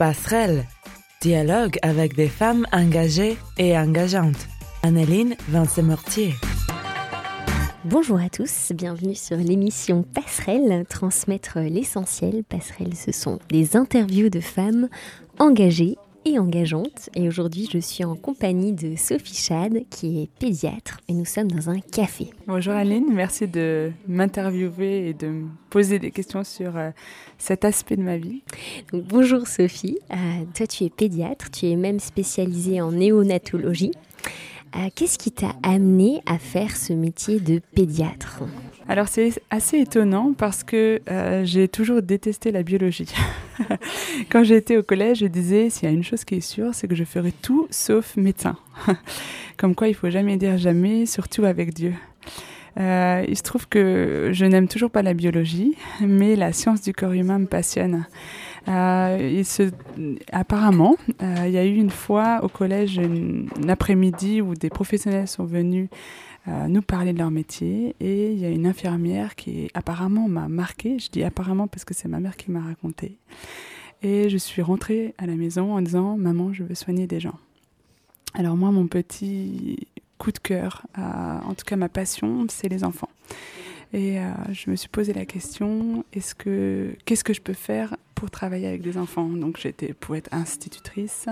Passerelle. Dialogue avec des femmes engagées et engageantes. Anneline Vincent-Mortier. Bonjour à tous, bienvenue sur l'émission Passerelle, transmettre l'essentiel. Passerelle, ce sont des interviews de femmes engagées et engageante. Et aujourd'hui, je suis en compagnie de Sophie Chad, qui est pédiatre, et nous sommes dans un café. Bonjour Aline, merci de m'interviewer et de me poser des questions sur euh, cet aspect de ma vie. bonjour Sophie, euh, toi tu es pédiatre, tu es même spécialisée en néonatologie. Euh, qu'est-ce qui t'a amené à faire ce métier de pédiatre Alors c'est assez étonnant parce que euh, j'ai toujours détesté la biologie. Quand j'étais au collège, je disais s'il y a une chose qui est sûre, c'est que je ferai tout sauf médecin. Comme quoi il faut jamais dire jamais, surtout avec Dieu. Euh, il se trouve que je n'aime toujours pas la biologie, mais la science du corps humain me passionne. Euh, apparemment, euh, il y a eu une fois au collège un après-midi où des professionnels sont venus euh, nous parler de leur métier et il y a une infirmière qui apparemment m'a marqué. Je dis apparemment parce que c'est ma mère qui m'a raconté. Et je suis rentrée à la maison en disant Maman, je veux soigner des gens. Alors, moi, mon petit coup de cœur, en tout cas ma passion, c'est les enfants. Et je me suis posé la question est-ce que qu'est-ce que je peux faire pour travailler avec des enfants? Donc j'étais pour être institutrice,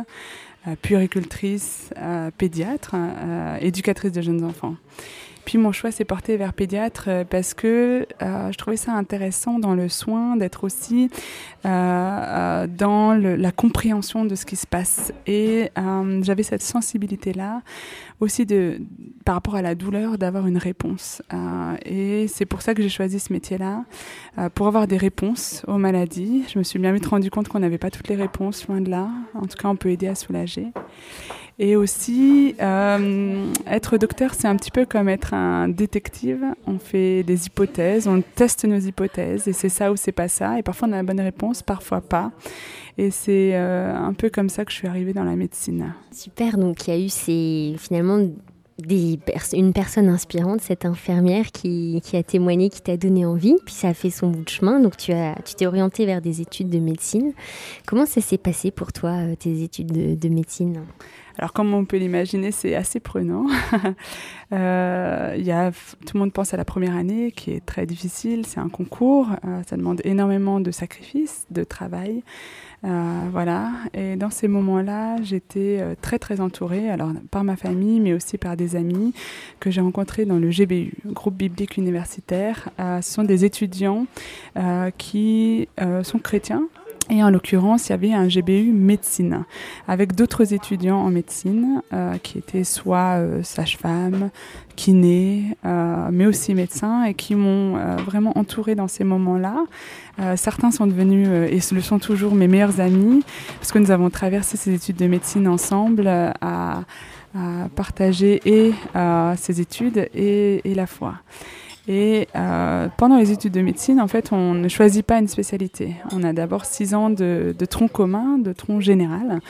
euh, puéricultrice, euh, pédiatre, euh, éducatrice de jeunes enfants. Puis mon choix s'est porté vers pédiatre euh, parce que euh, je trouvais ça intéressant dans le soin d'être aussi euh, dans la compréhension de ce qui se passe. Et j'avais cette sensibilité-là aussi de, par rapport à la douleur d'avoir une réponse. et c'est pour ça que j'ai choisi ce métier-là, pour avoir des réponses aux maladies. Je me suis bien vite rendu compte qu'on n'avait pas toutes les réponses, loin de là. En tout cas, on peut aider à soulager. Et aussi, euh, être docteur, c'est un petit peu comme être un détective. On fait des hypothèses, on teste nos hypothèses, et c'est ça ou c'est pas ça. Et parfois on a la bonne réponse, parfois pas. Et c'est euh, un peu comme ça que je suis arrivée dans la médecine. Super, donc il y a eu ces, finalement une personne inspirante, cette infirmière qui, a témoigné, qui t'a donné envie, puis ça a fait son bout de chemin, donc tu t'es orientée vers des études de médecine. Comment ça s'est passé pour toi, euh, tes études de, de médecine? Alors, comme on peut l'imaginer, c'est assez prenant. euh, y a, tout le monde pense à la première année qui est très difficile. C'est un concours. Euh, ça demande énormément de sacrifices, de travail. Euh, voilà. Et dans ces moments-là, j'étais très très entourée, alors par ma famille, mais aussi par des amis que j'ai rencontrés dans le GBU, groupe biblique universitaire. ce sont des étudiants qui sont chrétiens, et en l'occurrence, il y avait un GBU médecine avec d'autres étudiants en médecine euh, qui étaient soit euh, sages-femmes, kinés, euh, mais aussi médecins et qui m'ont euh, vraiment entourée dans ces moments-là. Euh, certains sont devenus et le sont toujours mes meilleurs amis parce que nous avons traversé ces études de médecine ensemble à, à partager et ces études et, et la foi. Et euh, pendant les études de médecine, en fait, on ne choisit pas une spécialité. On a d'abord six ans de, tronc commun, de tronc général.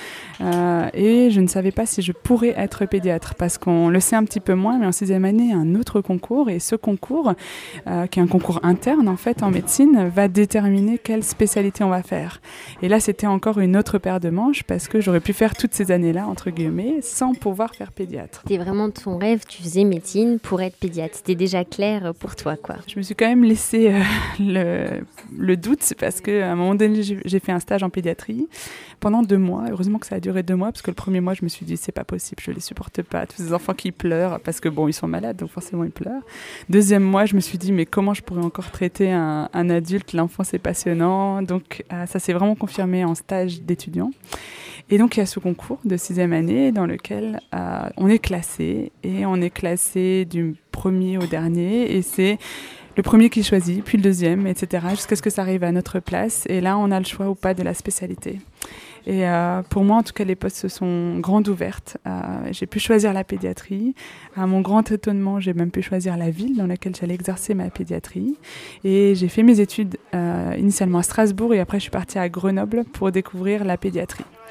Euh, et je ne savais pas si je pourrais être pédiatre parce qu'on le sait un petit peu moins, mais en sixième année, un autre concours. Et ce concours, euh, qui est un concours interne, en fait, en médecine, va déterminer quelle spécialité on va faire. Et là, c'était encore une autre paire de manches parce que j'aurais pu faire toutes ces années-là, entre guillemets, sans pouvoir faire pédiatre. C'était vraiment ton rêve, tu faisais médecine pour être pédiatre. C'était déjà clair pour Je me suis quand même laissé euh, le, doute parce qu'à un moment donné, j'ai fait un stage en pédiatrie pendant deux mois. Heureusement que ça a duré deux mois parce que le premier mois, je me suis dit, c'est pas possible, je les supporte pas. Tous ces enfants qui pleurent parce que bon, ils sont malades, donc forcément ils pleurent. Deuxième mois, je me suis dit, mais comment je pourrais encore traiter un, adulte? L'enfant, c'est passionnant. Donc, euh, ça s'est vraiment confirmé en stage d'étudiant. Et donc il y a ce concours de sixième année dans lequel euh, on est classé et on est classé du premier au dernier et c'est le premier qui choisit, puis le deuxième, etc. jusqu'à ce que ça arrive à notre place et là on a le choix ou pas de la spécialité. Et euh, pour moi, en tout cas, les postes se sont grandes ouvertes. Euh, j'ai pu choisir la pédiatrie. À mon grand étonnement, j'ai même pu choisir la ville dans laquelle j'allais exercer ma pédiatrie. Et j'ai fait mes études initialement à Strasbourg et après je suis partie à Grenoble pour découvrir la pédiatrie.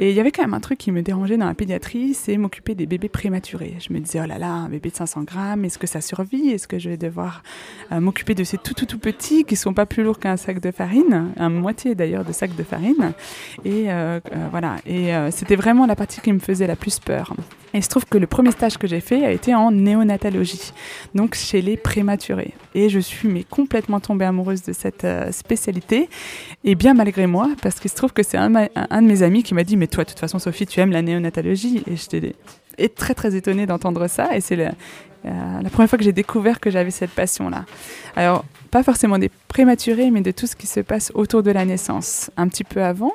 Et il y avait quand même un truc qui me dérangeait dans la pédiatrie, c'est m'occuper des bébés prématurés. Je me disais, oh là là, un bébé de 500 grammes, est-ce que ça survit? Est-ce que je vais devoir euh, m'occuper de ces tout tout tout petits qui sont pas plus lourds qu'un sac de farine, un moitié d'ailleurs de sac de farine. Et euh, voilà, et c'était vraiment la partie qui me faisait la plus peur. Et il se trouve que le premier stage que j'ai fait a été en néonatologie, donc chez les prématurés. Et je suis mais complètement tombée amoureuse de cette euh, spécialité, et bien malgré moi, parce qu'il se trouve que c'est un, un, de mes amis qui m'a dit, mais toi, de toute façon, Sophie, tu aimes la néonatologie. Et j'étais très très étonnée d'entendre ça, et c'est le, euh, la première fois que j'ai découvert que j'avais cette passion-là. Alors, pas forcément des prématurés, mais de tout ce qui se passe autour de la naissance. Un petit peu avant,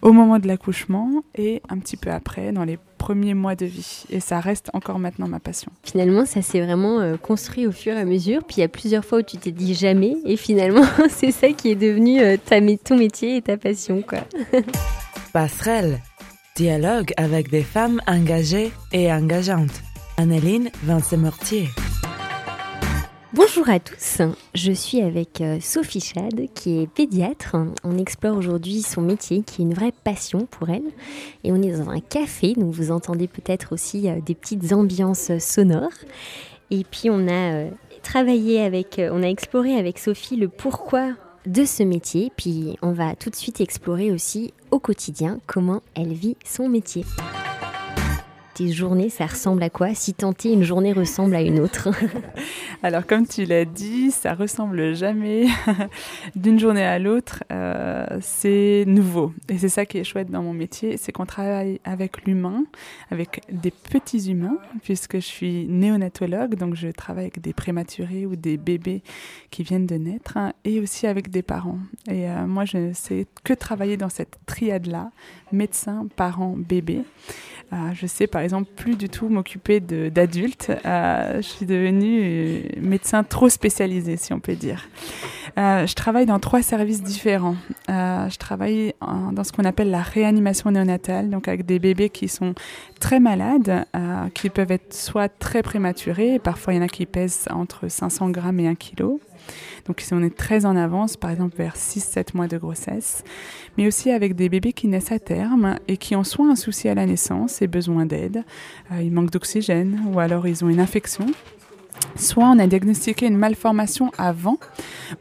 au moment de l'accouchement, et un petit peu après, dans les premiers mois de vie. Et ça reste encore maintenant ma passion. Finalement, ça s'est vraiment euh, construit au fur et à mesure. Puis il y a plusieurs fois où tu t'es dit jamais, et finalement, c'est ça qui est devenu euh, ta, ton métier et ta passion. quoi. Passerelle, dialogue avec des femmes engagées et engageantes. Anneline Vincent-Mortier. Bonjour à tous, je suis avec euh, Sophie Chad qui est pédiatre. On explore aujourd'hui son métier qui est une vraie passion pour elle et on est dans un café donc vous entendez peut-être aussi euh, des petites ambiances sonores. Et puis on a euh, travaillé avec, on a exploré avec Sophie le pourquoi de ce métier, puis on va tout de suite explorer aussi au quotidien comment elle vit son métier tes journées, ça ressemble à quoi? Si tenter une journée ressemble à une autre Alors, comme tu l'as dit, ça ressemble jamais d'une journée à l'autre. Euh, c'est nouveau. Et c'est ça qui est chouette dans mon métier, c'est qu'on travaille avec l'humain, avec des petits humains, puisque je suis néonatologue, donc je travaille avec des prématurés ou des bébés qui viennent de naître, hein, et aussi avec des parents. Et euh, moi, je ne sais que travailler dans cette triade-là, médecin, parents, bébé. Euh, je sais par exemple plus du tout m'occuper d'adultes. Euh, je suis devenue euh, médecin trop spécialisé, si on peut dire. je travaille dans trois services différents. je travaille dans ce qu'on appelle la réanimation néonatale, donc avec des bébés qui sont très malades, qui peuvent être soit très prématurés, parfois il y en a qui pèsent entre 500 grammes et 1 kg donc si on est très en avance, par exemple vers 6-7 mois de grossesse, mais aussi avec des bébés qui naissent à terme et qui ont soit un souci à la naissance et besoin d'aide, euh, ils manquent d'oxygène ou alors ils ont une infection soit on a diagnostiqué une malformation avant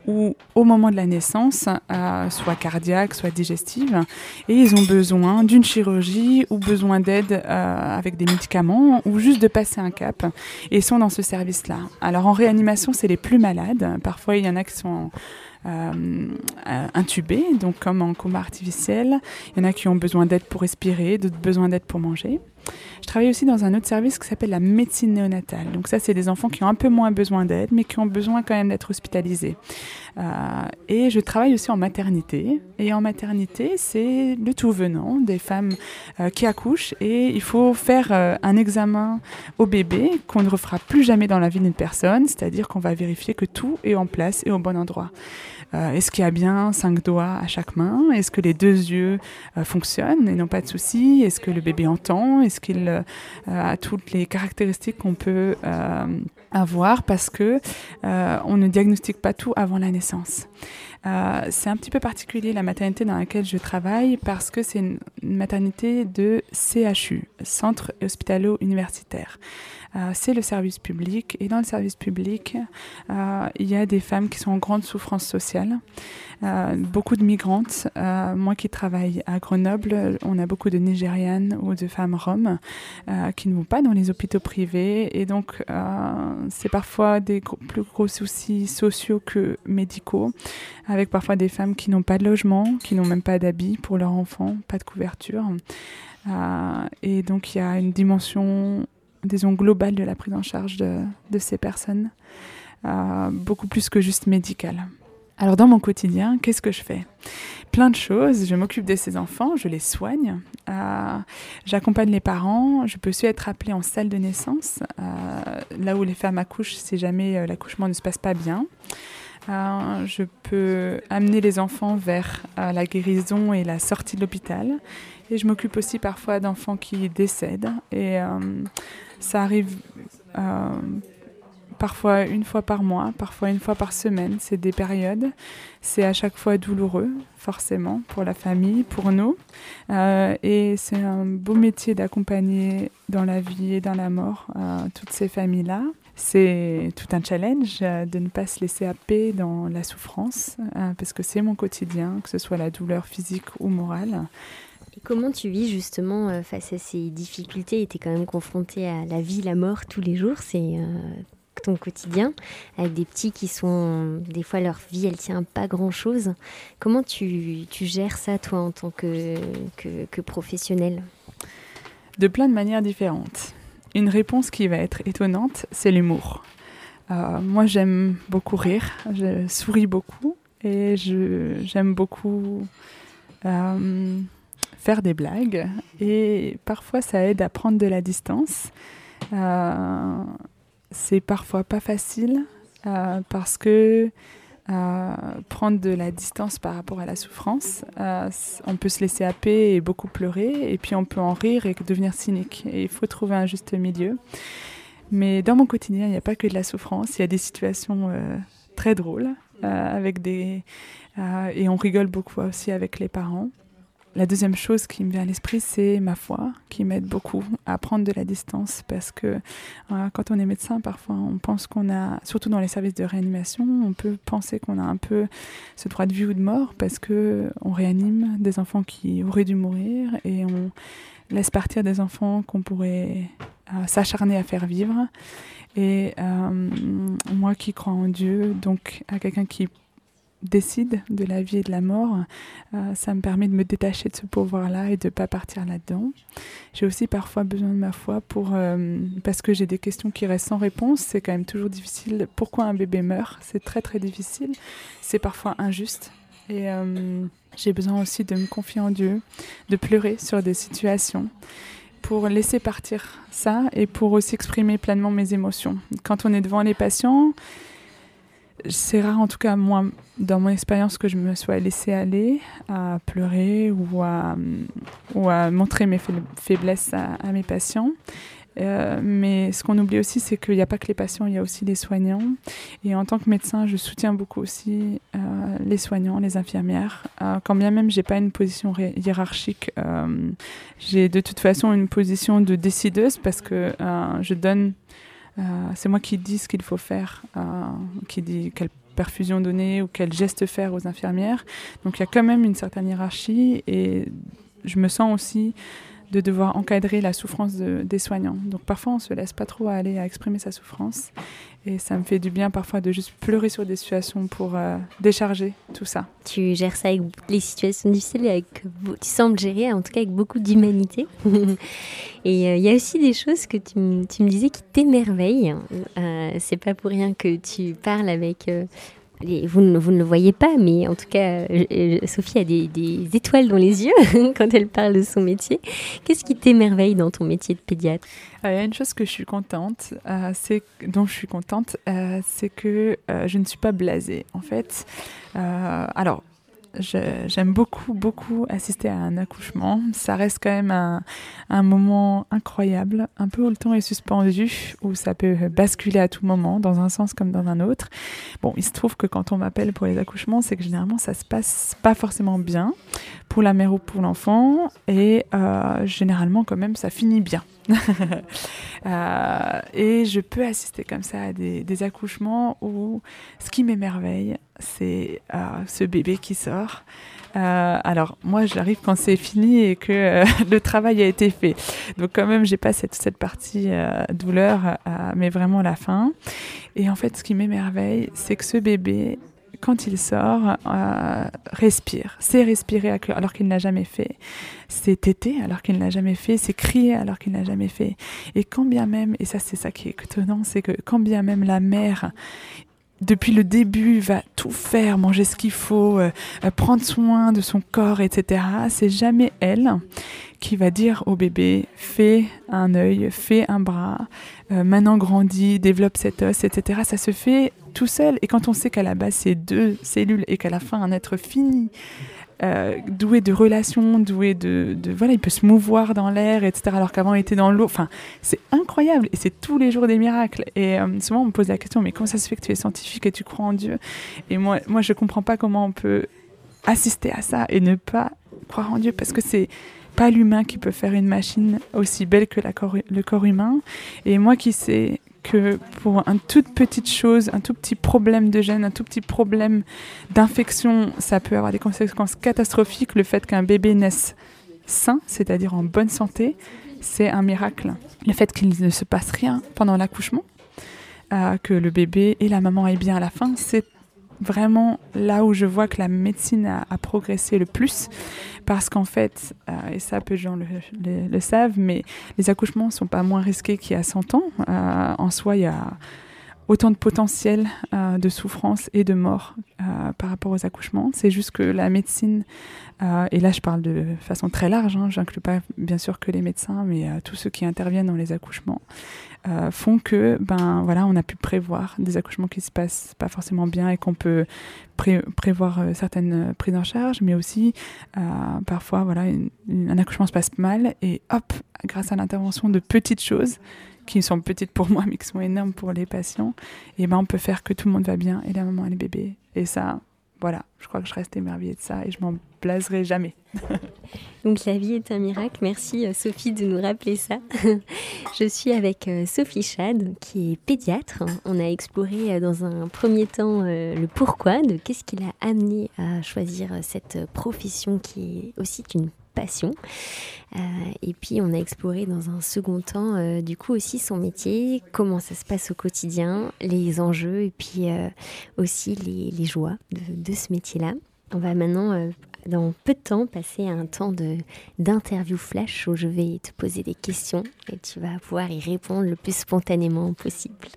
ou au moment de la naissance, euh, soit cardiaque, soit digestive, et ils ont besoin d'une chirurgie ou besoin d'aide euh, avec des médicaments ou juste de passer un cap, et sont dans ce service-là. Alors en réanimation, c'est les plus malades. Parfois, il y en a qui sont euh, intubés, donc comme en coma artificiel. Il y en a qui ont besoin d'aide pour respirer, d'autres besoin d'aide pour manger. Je travaille aussi dans un autre service qui s'appelle la médecine néonatale. Donc ça, c'est des enfants qui ont un peu moins besoin d'aide, mais qui ont besoin quand même d'être hospitalisés. Euh, et je travaille aussi en maternité. Et en maternité, c'est le tout venant des femmes euh, qui accouchent. Et il faut faire euh, un examen au bébé qu'on ne refera plus jamais dans la vie d'une personne, c'est-à-dire qu'on va vérifier que tout est en place et au bon endroit. Est-ce qu'il y a bien cinq doigts à chaque main? Est-ce que les deux yeux fonctionnent et n'ont pas de soucis? Est-ce que le bébé entend? Est-ce qu'il euh, a toutes les caractéristiques qu'on peut avoir Parce que on ne diagnostique pas tout avant la naissance. c'est un petit peu particulier la maternité dans laquelle je travaille parce que c'est une maternité de CHU, Centre hospitalo-universitaire. Euh, c'est le service public. Et dans le service public, euh, il y a des femmes qui sont en grande souffrance sociale, euh, beaucoup de migrantes. moi qui travaille à Grenoble, on a beaucoup de Nigérianes ou de femmes roms qui ne vont pas dans les hôpitaux privés. Et donc, c'est parfois des plus gros soucis sociaux que médicaux, avec parfois des femmes qui n'ont pas de logement, qui n'ont même pas d'habits pour leurs enfants, pas de couverture. et donc, il y a une dimension disons, globale de la prise en charge de, ces personnes, euh, beaucoup plus que juste médicale. Alors dans mon quotidien, qu'est-ce que je fais? Plein de choses. Je m'occupe de ces enfants, je les soigne, euh, j'accompagne les parents, je peux aussi être appelée en salle de naissance, euh, là où les femmes accouchent si jamais l'accouchement ne se passe pas bien. je peux amener les enfants vers la guérison et la sortie de l'hôpital. Et je m'occupe aussi parfois d'enfants qui décèdent. Et ça arrive euh, parfois une fois par mois, parfois une fois par semaine. C'est des périodes. C'est à chaque fois douloureux, forcément, pour la famille, pour nous. Euh, et c'est un beau métier d'accompagner dans la vie et dans la mort toutes ces familles-là. C'est tout un challenge de ne pas se laisser happer dans la souffrance, parce que c'est mon quotidien, que ce soit la douleur physique ou morale. Et comment tu vis justement euh, face à ces difficultés? Tu es quand même confronté à la vie, la mort tous les jours, c'est euh, ton quotidien, avec des petits qui sont, des fois leur vie, elle tient pas grand-chose. Comment tu, tu, gères ça, toi, en tant que, que, professionnel? De plein de manières différentes. Une réponse qui va être étonnante, c'est l'humour. Euh, moi, j'aime beaucoup rire, je souris beaucoup et j'aime beaucoup faire des blagues et parfois ça aide à prendre de la distance. Euh, c'est parfois pas facile euh, parce que euh, prendre de la distance par rapport à la souffrance, on peut se laisser happer et beaucoup pleurer et puis on peut en rire et devenir cynique. Et il faut trouver un juste milieu. Mais dans mon quotidien, il n'y a pas que de la souffrance, il y a des situations très drôles avec des et on rigole beaucoup aussi avec les parents. La deuxième chose qui me vient à l'esprit, c'est ma foi, qui m'aide beaucoup à prendre de la distance parce que euh, quand on est médecin, parfois on pense qu'on a, surtout dans les services de réanimation, on peut penser qu'on a un peu ce droit de vie ou de mort parce que on réanime des enfants qui auraient dû mourir et on laisse partir des enfants qu'on pourrait euh, s'acharner à faire vivre. Et euh, moi qui crois en Dieu, donc à quelqu'un qui décide de la vie et de la mort, euh, ça me permet de me détacher de ce pouvoir-là et de ne pas partir là-dedans. J'ai aussi parfois besoin de ma foi pour, euh, parce que j'ai des questions qui restent sans réponse. C'est quand même toujours difficile. Pourquoi un bébé meurt? C'est très très difficile. C'est parfois injuste. Et euh, j'ai besoin aussi de me confier en Dieu, de pleurer sur des situations pour laisser partir ça et pour aussi exprimer pleinement mes émotions. Quand on est devant les patients, c'est rare, en tout cas, moi, dans mon expérience, que je me sois laissée aller à pleurer ou à, montrer mes faiblesses à, mes patients. Euh, mais ce qu'on oublie aussi, c'est qu'il n'y a pas que les patients, il y a aussi les soignants. Et en tant que médecin, je soutiens beaucoup aussi euh, les soignants, les infirmières. Euh, quand bien même j'ai pas une position hiérarchique, j'ai de toute façon une position de décideuse parce que je donne c'est moi qui dis ce qu'il faut faire, euh, qui dit quelle perfusion donner ou quel geste faire aux infirmières. Donc il y a quand même une certaine hiérarchie et je me sens aussi de devoir encadrer la souffrance des soignants. Donc parfois on se laisse pas trop aller à exprimer sa souffrance et ça me fait du bien parfois de juste pleurer sur des situations pour euh, décharger tout ça. Tu gères ça avec les situations difficiles, avec, tu sembles gérer en tout cas avec beaucoup d'humanité. et euh, il y a aussi des choses que tu, tu me disais qui t'émerveillent. Euh, c'est pas pour rien que tu parles avec euh, vous, ne, vous ne le voyez pas, mais en tout cas, Sophie a des, étoiles dans les yeux quand elle parle de son métier. Qu'est-ce qui t'émerveille dans ton métier de pédiatre? Il y a une chose que je suis contente, euh, c'est dont je suis contente, euh, c'est que euh, je ne suis pas blasée. En fait, alors j'aime beaucoup, beaucoup assister à un accouchement. Ça reste quand même un, un, moment incroyable, un peu où le temps est suspendu, où ça peut basculer à tout moment, dans un sens comme dans un autre. Bon, il se trouve que quand on m'appelle pour les accouchements, c'est que généralement ça se passe pas forcément bien pour la mère ou pour l'enfant, et euh, généralement quand même ça finit bien. Euh, et je peux assister comme ça à des, accouchements où ce qui m'émerveille, c'est euh, ce bébé qui sort. Euh, alors moi j'arrive quand c'est fini et que le travail a été fait. Donc quand même j'ai pas cette partie douleur, mais vraiment la fin. Et en fait ce qui m'émerveille c'est que ce bébé quand il sort, respire. C'est respirer alors qu'il ne l'a jamais fait. C'est téter alors qu'il ne l'a jamais fait. C'est crier alors qu'il ne l'a jamais fait. Et quand bien même, et ça c'est ça qui est étonnant, c'est que quand bien même la mère depuis le début, va tout faire, manger ce qu'il faut, euh, euh, prendre soin de son corps, etc. C'est jamais elle qui va dire au bébé fais un œil, fais un bras, euh, maintenant grandis, développe cet os, etc. Ça se fait tout seul. Et quand on sait qu'à la base c'est deux cellules et qu'à la fin un être fini euh, doué de relations, doué de, de, Voilà, il peut se mouvoir dans l'air, etc. Alors qu'avant, il était dans l'eau. Enfin, c'est incroyable. Et c'est tous les jours des miracles. Et euh, souvent, on me pose la question mais comment ça se fait que tu es scientifique et tu crois en Dieu? Et moi, moi je ne comprends pas comment on peut assister à ça et ne pas croire en Dieu parce que c'est pas l'humain qui peut faire une machine aussi belle que la corps, le corps humain. Et moi qui sais que pour une toute petite chose, un tout petit problème de gène, un tout petit problème d'infection, ça peut avoir des conséquences catastrophiques. Le fait qu'un bébé naisse sain, c'est-à-dire en bonne santé, c'est un miracle. Le fait qu'il ne se passe rien pendant l'accouchement, euh, que le bébé et la maman aient bien à la fin, c'est vraiment là où je vois que la médecine a, progressé le plus. Parce qu'en fait, euh, et ça peu de gens le, savent, mais les accouchements ne sont pas moins risqués qu'il y a 100 ans. Euh, en soi, il y a autant de potentiel euh, de souffrance et de mort par rapport aux accouchements. C'est juste que la médecine, et là je parle de façon très large, hein, j'inclus pas bien sûr que les médecins, mais tous ceux qui interviennent dans les accouchements, euh, font que ben voilà on a pu prévoir des accouchements qui se passent pas forcément bien et qu'on peut prévoir euh, certaines euh, prises en charge mais aussi parfois voilà un accouchement se passe mal et hop grâce à l'intervention de petites choses qui sont petites pour moi mais qui sont énormes pour les patients et ben on peut faire que tout le monde va bien et la maman et les bébés et ça voilà, je crois que je reste émerveillée de ça et je m'en blaserai jamais. Donc la vie est un miracle. Merci euh, Sophie de nous rappeler ça. je suis avec euh, Sophie Chad qui est pédiatre. On a exploré euh, dans un premier temps le pourquoi de qu'est-ce qui l'a amené à choisir cette profession qui est aussi une passion. Euh, et puis on a exploré dans un second temps euh, du coup aussi son métier, comment ça se passe au quotidien, les enjeux et puis euh, aussi les, joies de, de ce métier-là. On va maintenant dans peu de temps passer à un temps d'interview flash où je vais te poser des questions et tu vas pouvoir y répondre le plus spontanément possible.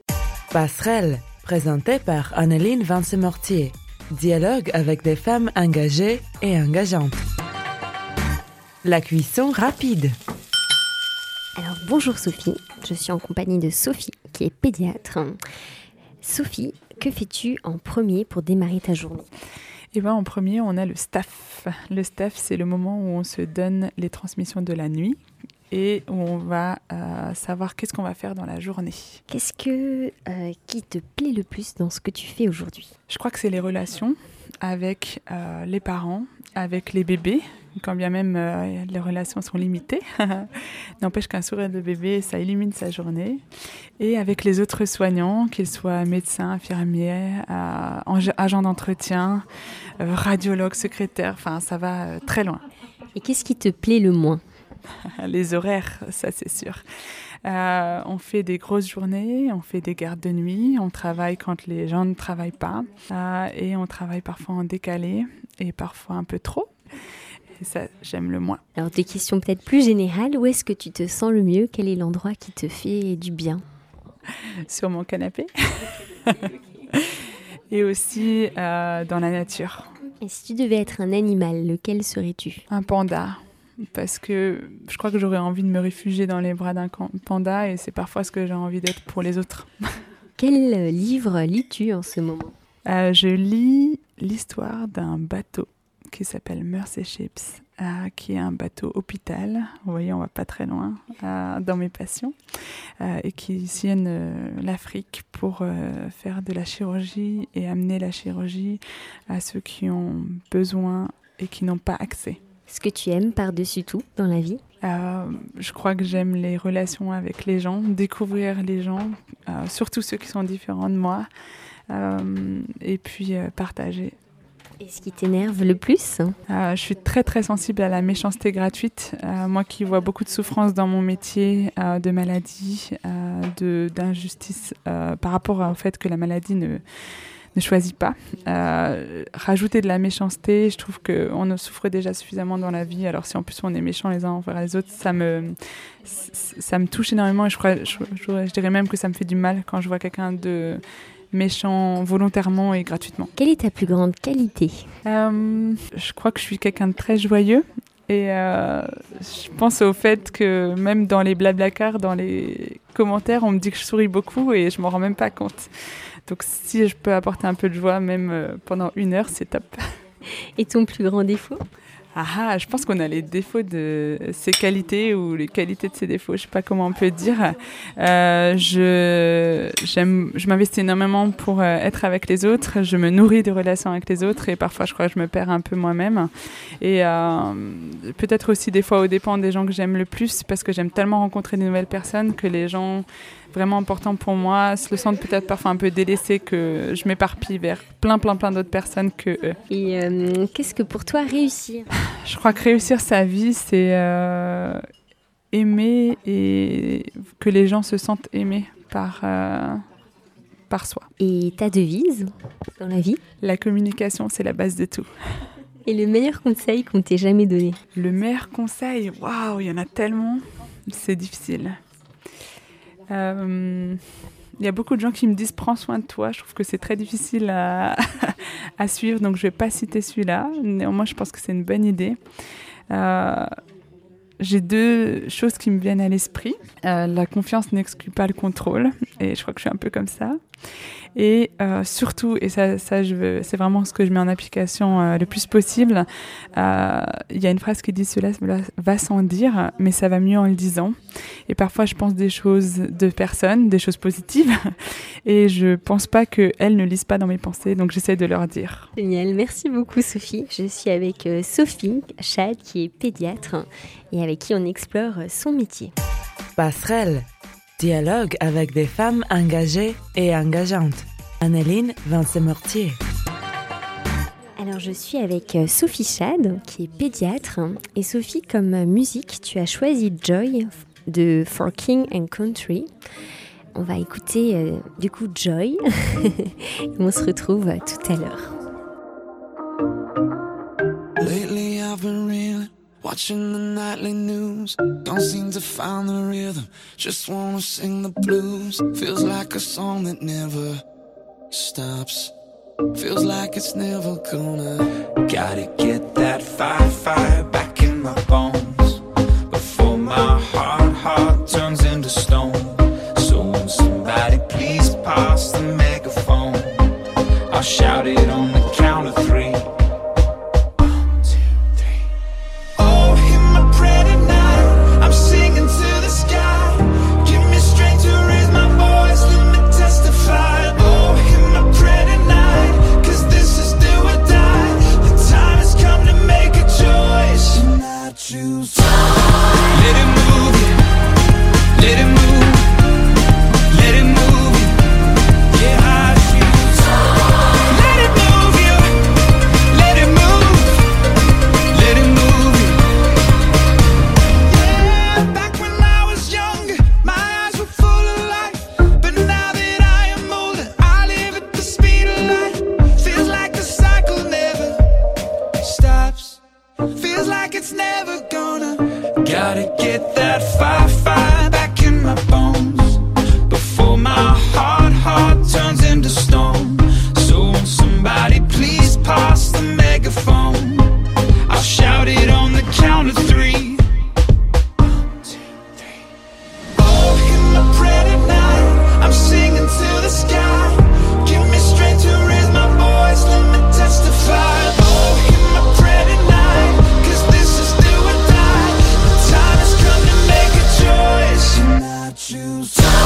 Passerelle, présentée par Anneline Vance-Mortier. Dialogue avec des femmes engagées et engageantes. La cuisson rapide. Alors bonjour Sophie, je suis en compagnie de Sophie qui est pédiatre. Sophie, que fais-tu en premier pour démarrer ta journée? Eh ben, en premier, on a le staff. Le staff, c'est le moment où on se donne les transmissions de la nuit et où on va euh, savoir qu'est-ce qu'on va faire dans la journée. Qu'est-ce que euh, qui te plaît le plus dans ce que tu fais aujourd'hui? Je crois que c'est les relations avec euh, les parents, avec les bébés, quand bien même euh, les relations sont limitées. N'empêche qu'un sourire de bébé, ça illumine sa journée. Et avec les autres soignants, qu'ils soient médecins, infirmiers, euh, agents d'entretien, euh, radiologues, secrétaires, enfin ça va très loin. Et qu'est-ce qui te plaît le moins? Les horaires, ça c'est sûr. on fait des grosses journées, on fait des gardes de nuit, on travaille quand les gens ne travaillent pas et on travaille parfois en décalé et parfois un peu trop. Ça, j'aime le moins. Alors, des questions peut-être plus générales. Où est-ce que tu te sens le mieux? Quel est l'endroit qui te fait du bien? Sur mon canapé. Et aussi euh, dans la nature. Et si tu devais être un animal, lequel serais-tu? Un panda. Parce que je crois que j'aurais envie de me réfugier dans les bras d'un panda et c'est parfois ce que j'ai envie d'être pour les autres. Quel livre lis-tu en ce moment? Euh, Je lis l'histoire d'un bateau qui s'appelle Mercy Ships, euh, qui est un bateau hôpital. Vous voyez, on va pas très loin euh, dans mes passions, euh, et qui sillonne l'Afrique pour faire de la chirurgie et amener la chirurgie à ceux qui ont besoin et qui n'ont pas accès. Ce que tu aimes par-dessus tout dans la vie? Je crois que j'aime les relations avec les gens, découvrir les gens, surtout ceux qui sont différents de moi, et puis partager et ce qui t'énerve le plus euh, Je suis très très sensible à la méchanceté gratuite. Euh, moi qui vois beaucoup de souffrance dans mon métier, euh, de maladie, d'injustice par rapport au fait que la maladie ne, ne choisit pas. rajouter de la méchanceté, je trouve qu'on souffre déjà suffisamment dans la vie. Alors si en plus on est méchant les uns envers les autres, ça me, ça me touche énormément et je, crois, je dirais même que ça me fait du mal quand je vois quelqu'un de méchant volontairement et gratuitement. Quelle est ta plus grande qualité euh, Je crois que je suis quelqu'un de très joyeux. Et euh, je pense au fait que même dans les blablacars, dans les commentaires, on me dit que je souris beaucoup et je m'en rends même pas compte. Donc si je peux apporter un peu de joie, même euh, pendant une heure, c'est top. Et ton plus grand défaut? Ah, ah, je pense qu'on a les défauts de ses qualités ou les qualités de ses défauts. Je sais pas comment on peut dire. Euh, je j'aime, je m'investis énormément pour euh, être avec les autres. Je me nourris des relations avec les autres et parfois je crois que je me perds un peu moi-même. Et euh, peut-être aussi des fois au dépend des gens que j'aime le plus parce que j'aime tellement rencontrer de nouvelles personnes que les gens vraiment importants pour moi se le sentent peut-être parfois un peu délaissés que je m'éparpille vers plein plein plein d'autres personnes que eux. Et euh, qu'est-ce que pour toi réussir? Je crois que réussir sa vie c'est euh, aimer et que les gens se sentent aimés par euh, par soi. Et ta devise dans la vie? La communication, c'est la base de tout. Et le meilleur conseil qu'on t'ait jamais donné? Le meilleur conseil, waouh, il y en a tellement, c'est difficile. Euh, il y a beaucoup de gens qui me disent prends soin de toi. Je trouve que c'est très difficile à, à suivre, donc je ne vais pas citer celui-là. Néanmoins, je pense que c'est une bonne idée. Euh, j'ai deux choses qui me viennent à l'esprit. Euh, la confiance n'exclut pas le contrôle, et je crois que je suis un peu comme ça. Et euh, surtout, et ça, ça c'est vraiment ce que je mets en application euh, le plus possible, euh, il y a une phrase qui dit Cela va sans dire, mais ça va mieux en le disant. Et parfois, je pense des choses de personnes, des choses positives, et je pense pas qu'elles ne lisent pas dans mes pensées, donc j'essaie de leur dire. Génial, merci beaucoup Sophie. Je suis avec Sophie Chad, qui est pédiatre, et avec qui on explore son métier. Passerelle Dialogue avec des femmes engagées et engageantes. Anneline Vincent-Mortier. Alors je suis avec euh, Sophie Chad, qui est pédiatre. Et Sophie, comme musique, tu as choisi Joy de For King and Country. On va écouter euh, du coup Joy. on se retrouve tout à l'heure. Watching the nightly news, don't seem to find the rhythm. Just wanna sing the blues. Feels like a song that never stops. Feels like it's never gonna. Gotta get that fire, fire back in my bones. time.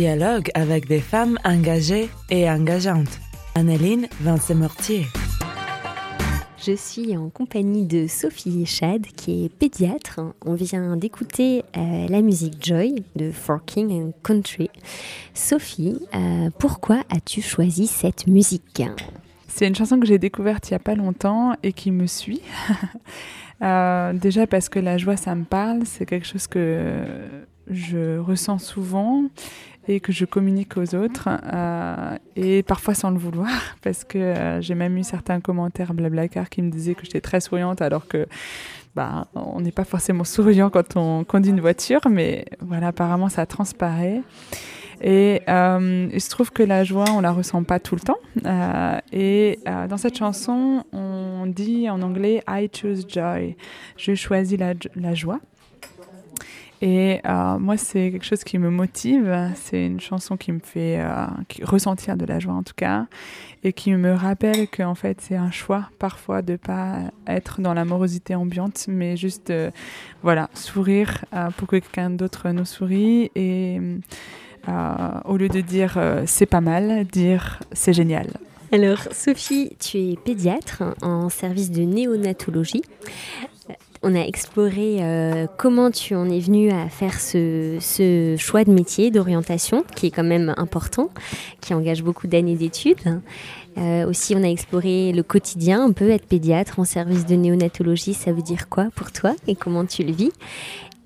Dialogue avec des femmes engagées et engageantes. Anneline Vincent-Mortier. Je suis en compagnie de Sophie Chad, qui est pédiatre. On vient d'écouter euh, la musique Joy de Forking and Country. Sophie, euh, pourquoi as-tu choisi cette musique? C'est une chanson que j'ai découverte il n'y a pas longtemps et qui me suit. Euh, déjà parce que la joie, ça me parle. C'est quelque chose que je ressens souvent et que je communique aux autres, euh, et parfois sans le vouloir, parce que euh, j'ai même eu certains commentaires blablacar qui me disaient que j'étais très souriante, alors que bah, on n'est pas forcément souriant quand on conduit une voiture, mais voilà, apparemment ça transparaît. Et euh, il se trouve que la joie, on la ressent pas tout le temps. Et dans cette chanson, on dit en anglais I choose joy. Je choisis la joie. Et euh, moi, c'est quelque chose qui me motive. C'est une chanson qui me fait euh, ressentir de la joie, en tout cas, et qui me rappelle qu'en fait, c'est un choix parfois de pas être dans la morosité ambiante, mais juste, euh, voilà, sourire pour que quelqu'un d'autre nous sourie et au lieu de dire c'est pas mal, dire c'est génial. Alors, Sophie, tu es pédiatre en service de néonatologie. On a exploré euh, comment tu en es venue à faire ce, ce choix de métier, d'orientation, qui est quand même important, qui engage beaucoup d'années d'études. Euh, aussi, on a exploré le quotidien, un peu être pédiatre en service de néonatologie, ça veut dire quoi pour toi et comment tu le vis?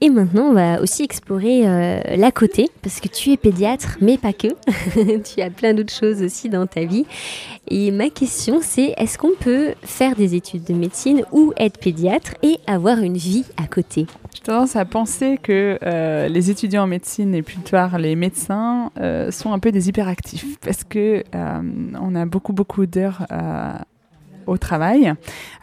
Et maintenant, on va aussi explorer euh, l'à côté, parce que tu es pédiatre, mais pas que. tu as plein d'autres choses aussi dans ta vie. Et ma question, c'est est-ce qu'on peut faire des études de médecine ou être pédiatre et avoir une vie à côté? J'ai tendance à penser que euh, les étudiants en médecine et plus tard les médecins euh, sont un peu des hyperactifs, parce que euh, on a beaucoup beaucoup d'heures au travail.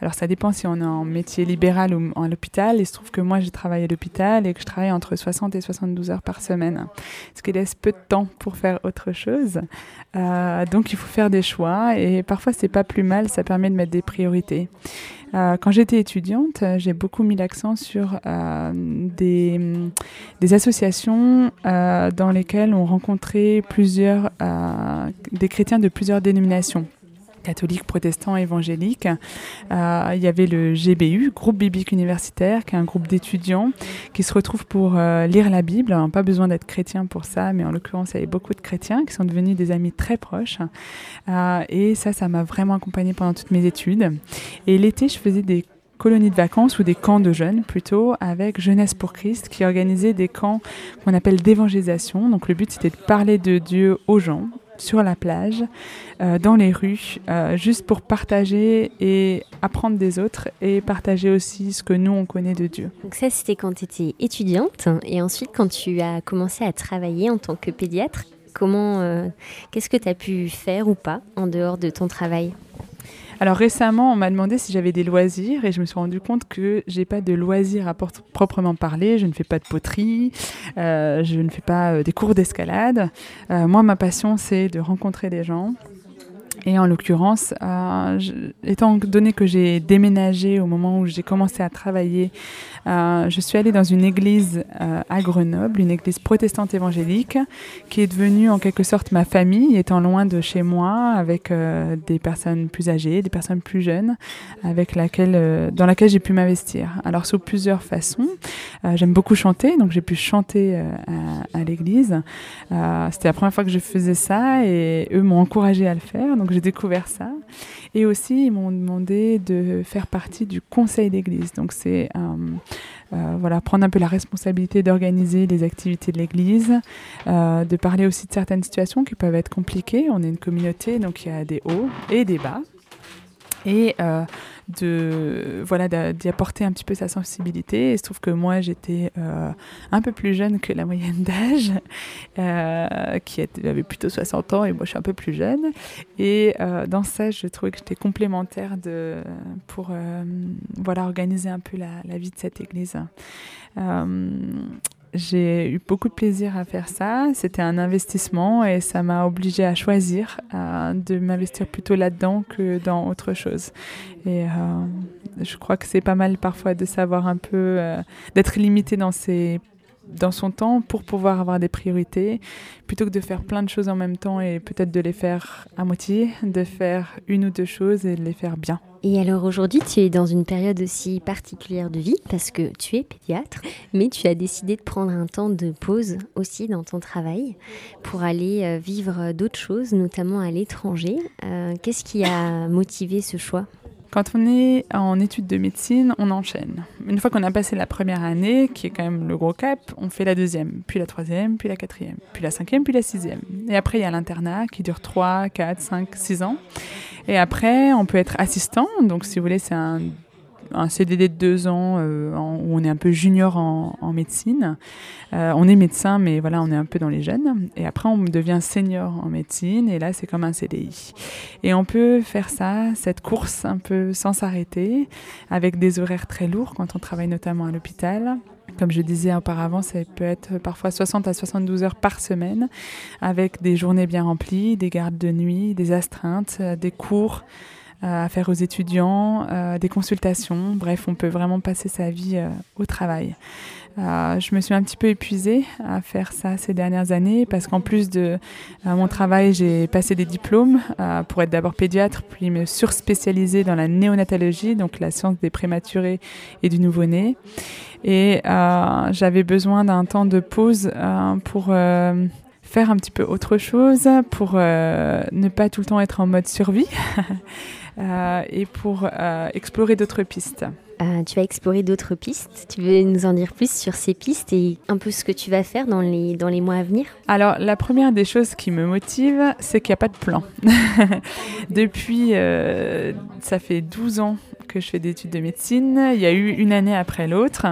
Alors ça dépend si on est en métier libéral ou à l'hôpital. Il se trouve que moi j'ai travaillé à l'hôpital et que je travaille entre 60 et 72 heures par semaine, ce qui laisse peu de temps pour faire autre chose. Euh, donc il faut faire des choix et parfois c'est pas plus mal, ça permet de mettre des priorités. Euh, quand j'étais étudiante, j'ai beaucoup mis l'accent sur euh, des, des, associations dans lesquelles on rencontrait plusieurs, des chrétiens de plusieurs dénominations catholiques, protestants, évangéliques. Euh, il y avait le GBU, groupe biblique universitaire, qui est un groupe d'étudiants qui se retrouvent pour euh, lire la Bible. Alors, pas besoin d'être chrétien pour ça, mais en l'occurrence, il y avait beaucoup de chrétiens qui sont devenus des amis très proches. Euh, et ça, ça m'a vraiment accompagnée pendant toutes mes études. Et l'été, je faisais des colonies de vacances ou des camps de jeunes plutôt avec Jeunesse pour Christ qui organisait des camps qu'on appelle d'évangélisation. Donc le but c'était de parler de Dieu aux gens sur la plage, euh, dans les rues, euh, juste pour partager et apprendre des autres et partager aussi ce que nous, on connaît de Dieu. Donc ça, c'était quand tu étais étudiante et ensuite quand tu as commencé à travailler en tant que pédiatre, comment, euh, qu'est-ce que tu as pu faire ou pas en dehors de ton travail? Alors récemment, on m'a demandé si j'avais des loisirs et je me suis rendu compte que j'ai pas de loisirs à proprement parler. Je ne fais pas de poterie, euh, je ne fais pas euh, des cours d'escalade. Euh, moi, ma passion, c'est de rencontrer des gens. Et en l'occurrence, étant donné que j'ai déménagé au moment où j'ai commencé à travailler, euh, je suis allée dans une église euh, à Grenoble, une église protestante évangélique, qui est devenue en quelque sorte ma famille, étant loin de chez moi, avec euh, des personnes plus âgées, des personnes plus jeunes, avec laquelle, dans laquelle j'ai pu m'investir. Alors sous plusieurs façons. J'aime beaucoup chanter, donc j'ai pu chanter à, l'église. C'était la première fois que je faisais ça et eux m'ont encouragé à le faire. Donc j'ai découvert ça. Et aussi, ils m'ont demandé de faire partie du conseil d'église. Donc c'est euh, euh, voilà, prendre un peu la responsabilité d'organiser les activités de l'église, euh, de parler aussi de certaines situations qui peuvent être compliquées. On est une communauté, donc il y a des hauts et des bas. Et de voilà d'y apporter un petit peu sa sensibilité. Et il se trouve que moi j'étais euh, un peu plus jeune que la moyenne d'âge, euh, qui avait plutôt 60 ans et moi je suis un peu plus jeune. Et euh, dans ça, je trouvais que j'étais complémentaire de pour voilà organiser un peu la, vie de cette église. Euh, j'ai eu beaucoup de plaisir à faire ça. C'était un investissement et ça m'a obligé à choisir de m'investir plutôt là-dedans que dans autre chose. Et je crois que c'est pas mal parfois de savoir un peu, d'être limité dans ses dans son temps pour pouvoir avoir des priorités, plutôt que de faire plein de choses en même temps et peut-être de les faire à moitié, de faire une ou deux choses et de les faire bien. Et alors aujourd'hui, tu es dans une période aussi particulière de vie parce que tu es pédiatre, mais tu as décidé de prendre un temps de pause aussi dans ton travail pour aller euh, vivre d'autres choses, notamment à l'étranger. Euh, qu'est-ce qui a motivé ce choix? Quand on est en études de médecine, on enchaîne. Une fois qu'on a passé la première année, qui est quand même le gros cap, on fait la deuxième, puis la troisième, puis la quatrième, puis la cinquième, puis la sixième. Et après, il y a l'internat qui dure 3, 4, 5, 6 ans. Et après, on peut être assistant. Donc, si vous voulez, c'est un un CDD de deux ans euh, où on est un peu junior en, médecine. Euh, on est médecin, mais voilà, on est un peu dans les jeunes. Et après, on devient senior en médecine, et là, c'est comme un CDI. Et on peut faire ça, cette course un peu sans s'arrêter, avec des horaires très lourds quand on travaille notamment à l'hôpital. Comme je disais auparavant, ça peut être parfois 60 à 72 heures par semaine, avec des journées bien remplies, des gardes de nuit, des astreintes, euh, des cours à faire aux étudiants, euh, des consultations. Bref, on peut vraiment passer sa vie euh, au travail. Euh, je me suis un petit peu épuisée à faire ça ces dernières années parce qu'en plus de mon travail, j'ai passé des diplômes pour être d'abord pédiatre, puis me surspécialiser dans la néonatologie, donc la science des prématurés et du nouveau-né. Et j'avais besoin d'un temps de pause pour faire un petit peu autre chose, pour ne pas tout le temps être en mode survie. Euh, et pour euh, explorer d'autres pistes. Euh, tu vas explorer d'autres pistes. Tu veux nous en dire plus sur ces pistes et un peu ce que tu vas faire dans les, dans les mois à venir? Alors, la première des choses qui me motive, c'est qu'il n'y a pas de plan. Depuis, ça fait 12 ans que je fais des études de médecine. Il y a eu une année après l'autre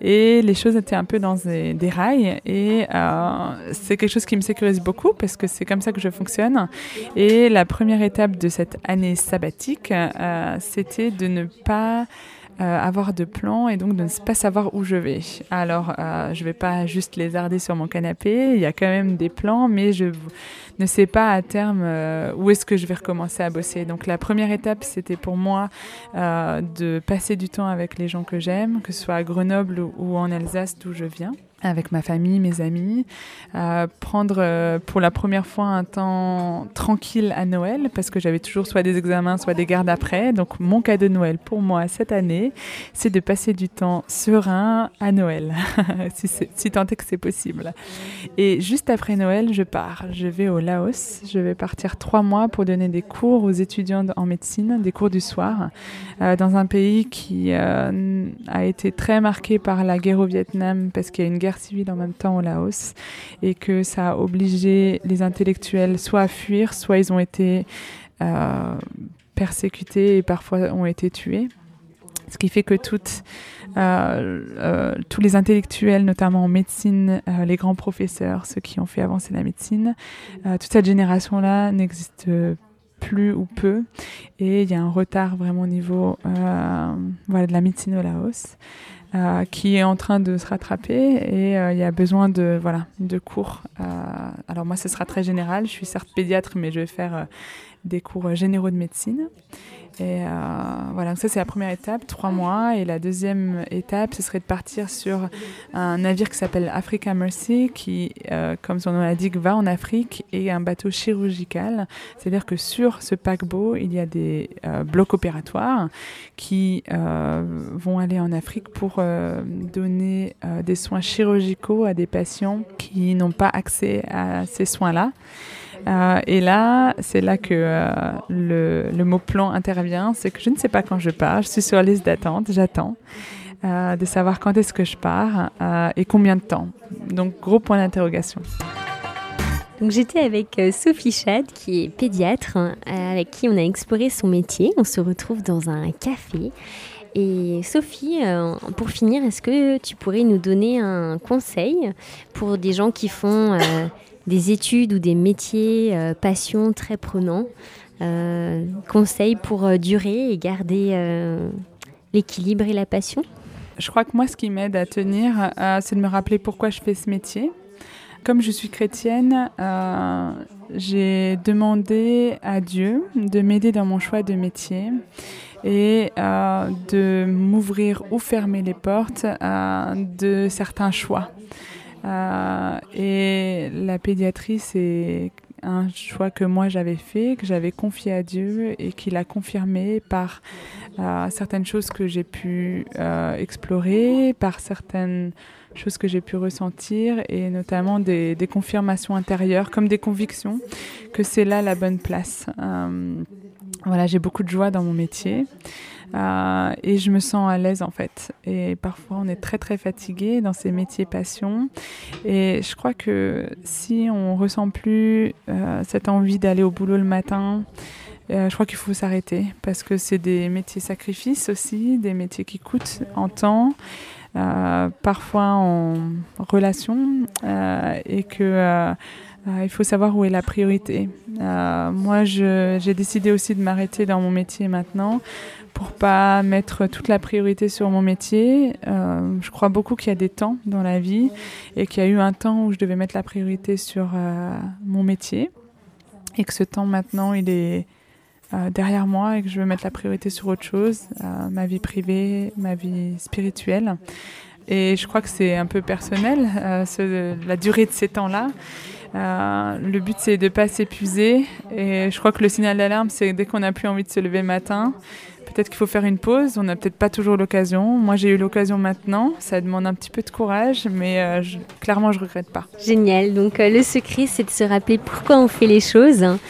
et les choses étaient un peu dans des, rails. Et euh, c'est quelque chose qui me sécurise beaucoup parce que c'est comme ça que je fonctionne. Et la première étape de cette année sabbatique, euh, c'était de ne pas euh, avoir de plan et donc de ne pas savoir où je vais. Alors, je ne vais pas juste lézarder sur mon canapé, il y a quand même des plans, mais je ne sais pas à terme euh, où est-ce que je vais recommencer à bosser. Donc, la première étape, c'était pour moi de passer du temps avec les gens que j'aime, que ce soit à Grenoble ou en Alsace, d'où je viens avec ma famille, mes amis, euh, prendre euh, pour la première fois un temps tranquille à Noël parce que j'avais toujours soit des examens, soit des gardes après. Donc mon cadeau de Noël pour moi cette année, c'est de passer du temps serein à Noël, si, si tant est que c'est possible. Et juste après Noël, je pars. Je vais au Laos. Je vais partir trois mois pour donner des cours aux étudiants en médecine, des cours du soir, euh, dans un pays qui a été très marqué par la guerre au Vietnam parce qu'il y a une guerre civile en même temps au Laos et que ça a obligé les intellectuels soit à fuir, soit ils ont été euh, persécutés et parfois ont été tués. Ce qui fait que toutes, euh, euh, tous les intellectuels, notamment en médecine, les grands professeurs, ceux qui ont fait avancer la médecine, toute cette génération-là n'existe plus ou peu. Et il y a un retard vraiment au niveau de la médecine au Laos. Euh, qui est en train de se rattraper et euh, il y a besoin de, voilà, de cours. Euh, alors moi, ce sera très général. Je suis certes pédiatre, mais je vais faire des cours généraux de médecine. Et euh, voilà, ça c'est la première étape, trois mois. Et la deuxième étape, ce serait de partir sur un navire qui s'appelle Africa Mercy, qui, euh, comme son nom l'indique, va en Afrique et un bateau chirurgical. C'est-à-dire que sur ce paquebot, il y a des euh, blocs opératoires qui vont aller en Afrique pour donner des soins chirurgicaux à des patients qui n'ont pas accès à ces soins-là. Euh, et là, c'est là que euh, le, mot plan intervient. C'est que je ne sais pas quand je pars. Je suis sur la liste d'attente. J'attends euh, de savoir quand est-ce que je pars et combien de temps. Donc, gros point d'interrogation. Donc j'étais avec Sophie Chad, qui est pédiatre, avec qui on a exploré son métier. On se retrouve dans un café. Et Sophie, pour finir, est-ce que tu pourrais nous donner un conseil pour des gens qui font des études ou des métiers, euh, passions très prenants. Euh, conseils pour euh, durer et garder l'équilibre et la passion Je crois que moi, ce qui m'aide à tenir, euh, c'est de me rappeler pourquoi je fais ce métier. Comme je suis chrétienne, euh, j'ai demandé à Dieu de m'aider dans mon choix de métier et euh, de m'ouvrir ou fermer les portes de certains choix. Et la pédiatrie, c'est un choix que moi j'avais fait, que j'avais confié à Dieu et qu'il a confirmé par euh, certaines choses que j'ai pu euh, explorer, par certaines choses que j'ai pu ressentir et notamment des, confirmations intérieures comme des convictions que c'est là la bonne place. Euh, voilà, j'ai beaucoup de joie dans mon métier. Euh, et je me sens à l'aise en fait. Et parfois on est très très fatigué dans ces métiers passion. Et je crois que si on ressent plus euh, cette envie d'aller au boulot le matin, euh, je crois qu'il faut s'arrêter parce que c'est des métiers sacrifices aussi, des métiers qui coûtent en temps. parfois en relation et que il faut savoir où est la priorité. moi, j'ai décidé aussi de m'arrêter dans mon métier maintenant pour pas mettre toute la priorité sur mon métier. Euh, je crois beaucoup qu'il y a des temps dans la vie et qu'il y a eu un temps où je devais mettre la priorité sur euh, mon métier et que ce temps maintenant il est euh, derrière moi et que je veux mettre la priorité sur autre chose, ma vie privée, ma vie spirituelle. Et je crois que c'est un peu personnel, la durée de ces temps-là. Le but, c'est de ne pas s'épuiser. Et je crois que le signal d'alarme, c'est dès qu'on n'a plus envie de se lever le matin, Peut-être qu'il faut faire une pause, on n'a peut-être pas toujours l'occasion. Moi, j'ai eu l'occasion maintenant, ça demande un petit peu de courage, mais euh, clairement, je regrette pas. Génial, donc euh, le secret, c'est de se rappeler pourquoi on fait les choses, hein,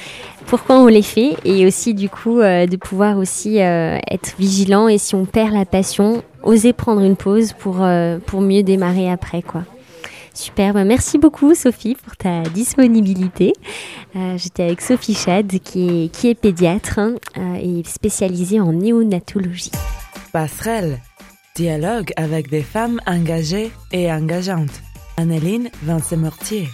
pourquoi on les fait, et aussi du coup euh, de pouvoir aussi être vigilant, et si on perd la passion, oser prendre une pause pour, pour mieux démarrer après, quoi. Super, bah, merci beaucoup Sophie pour ta disponibilité. Euh, j'étais avec Sophie Chad qui est, pédiatre hein, euh, et spécialisée en néonatologie. Passerelle, dialogue avec des femmes engagées et engageantes. Anneline Vincent-Mortier.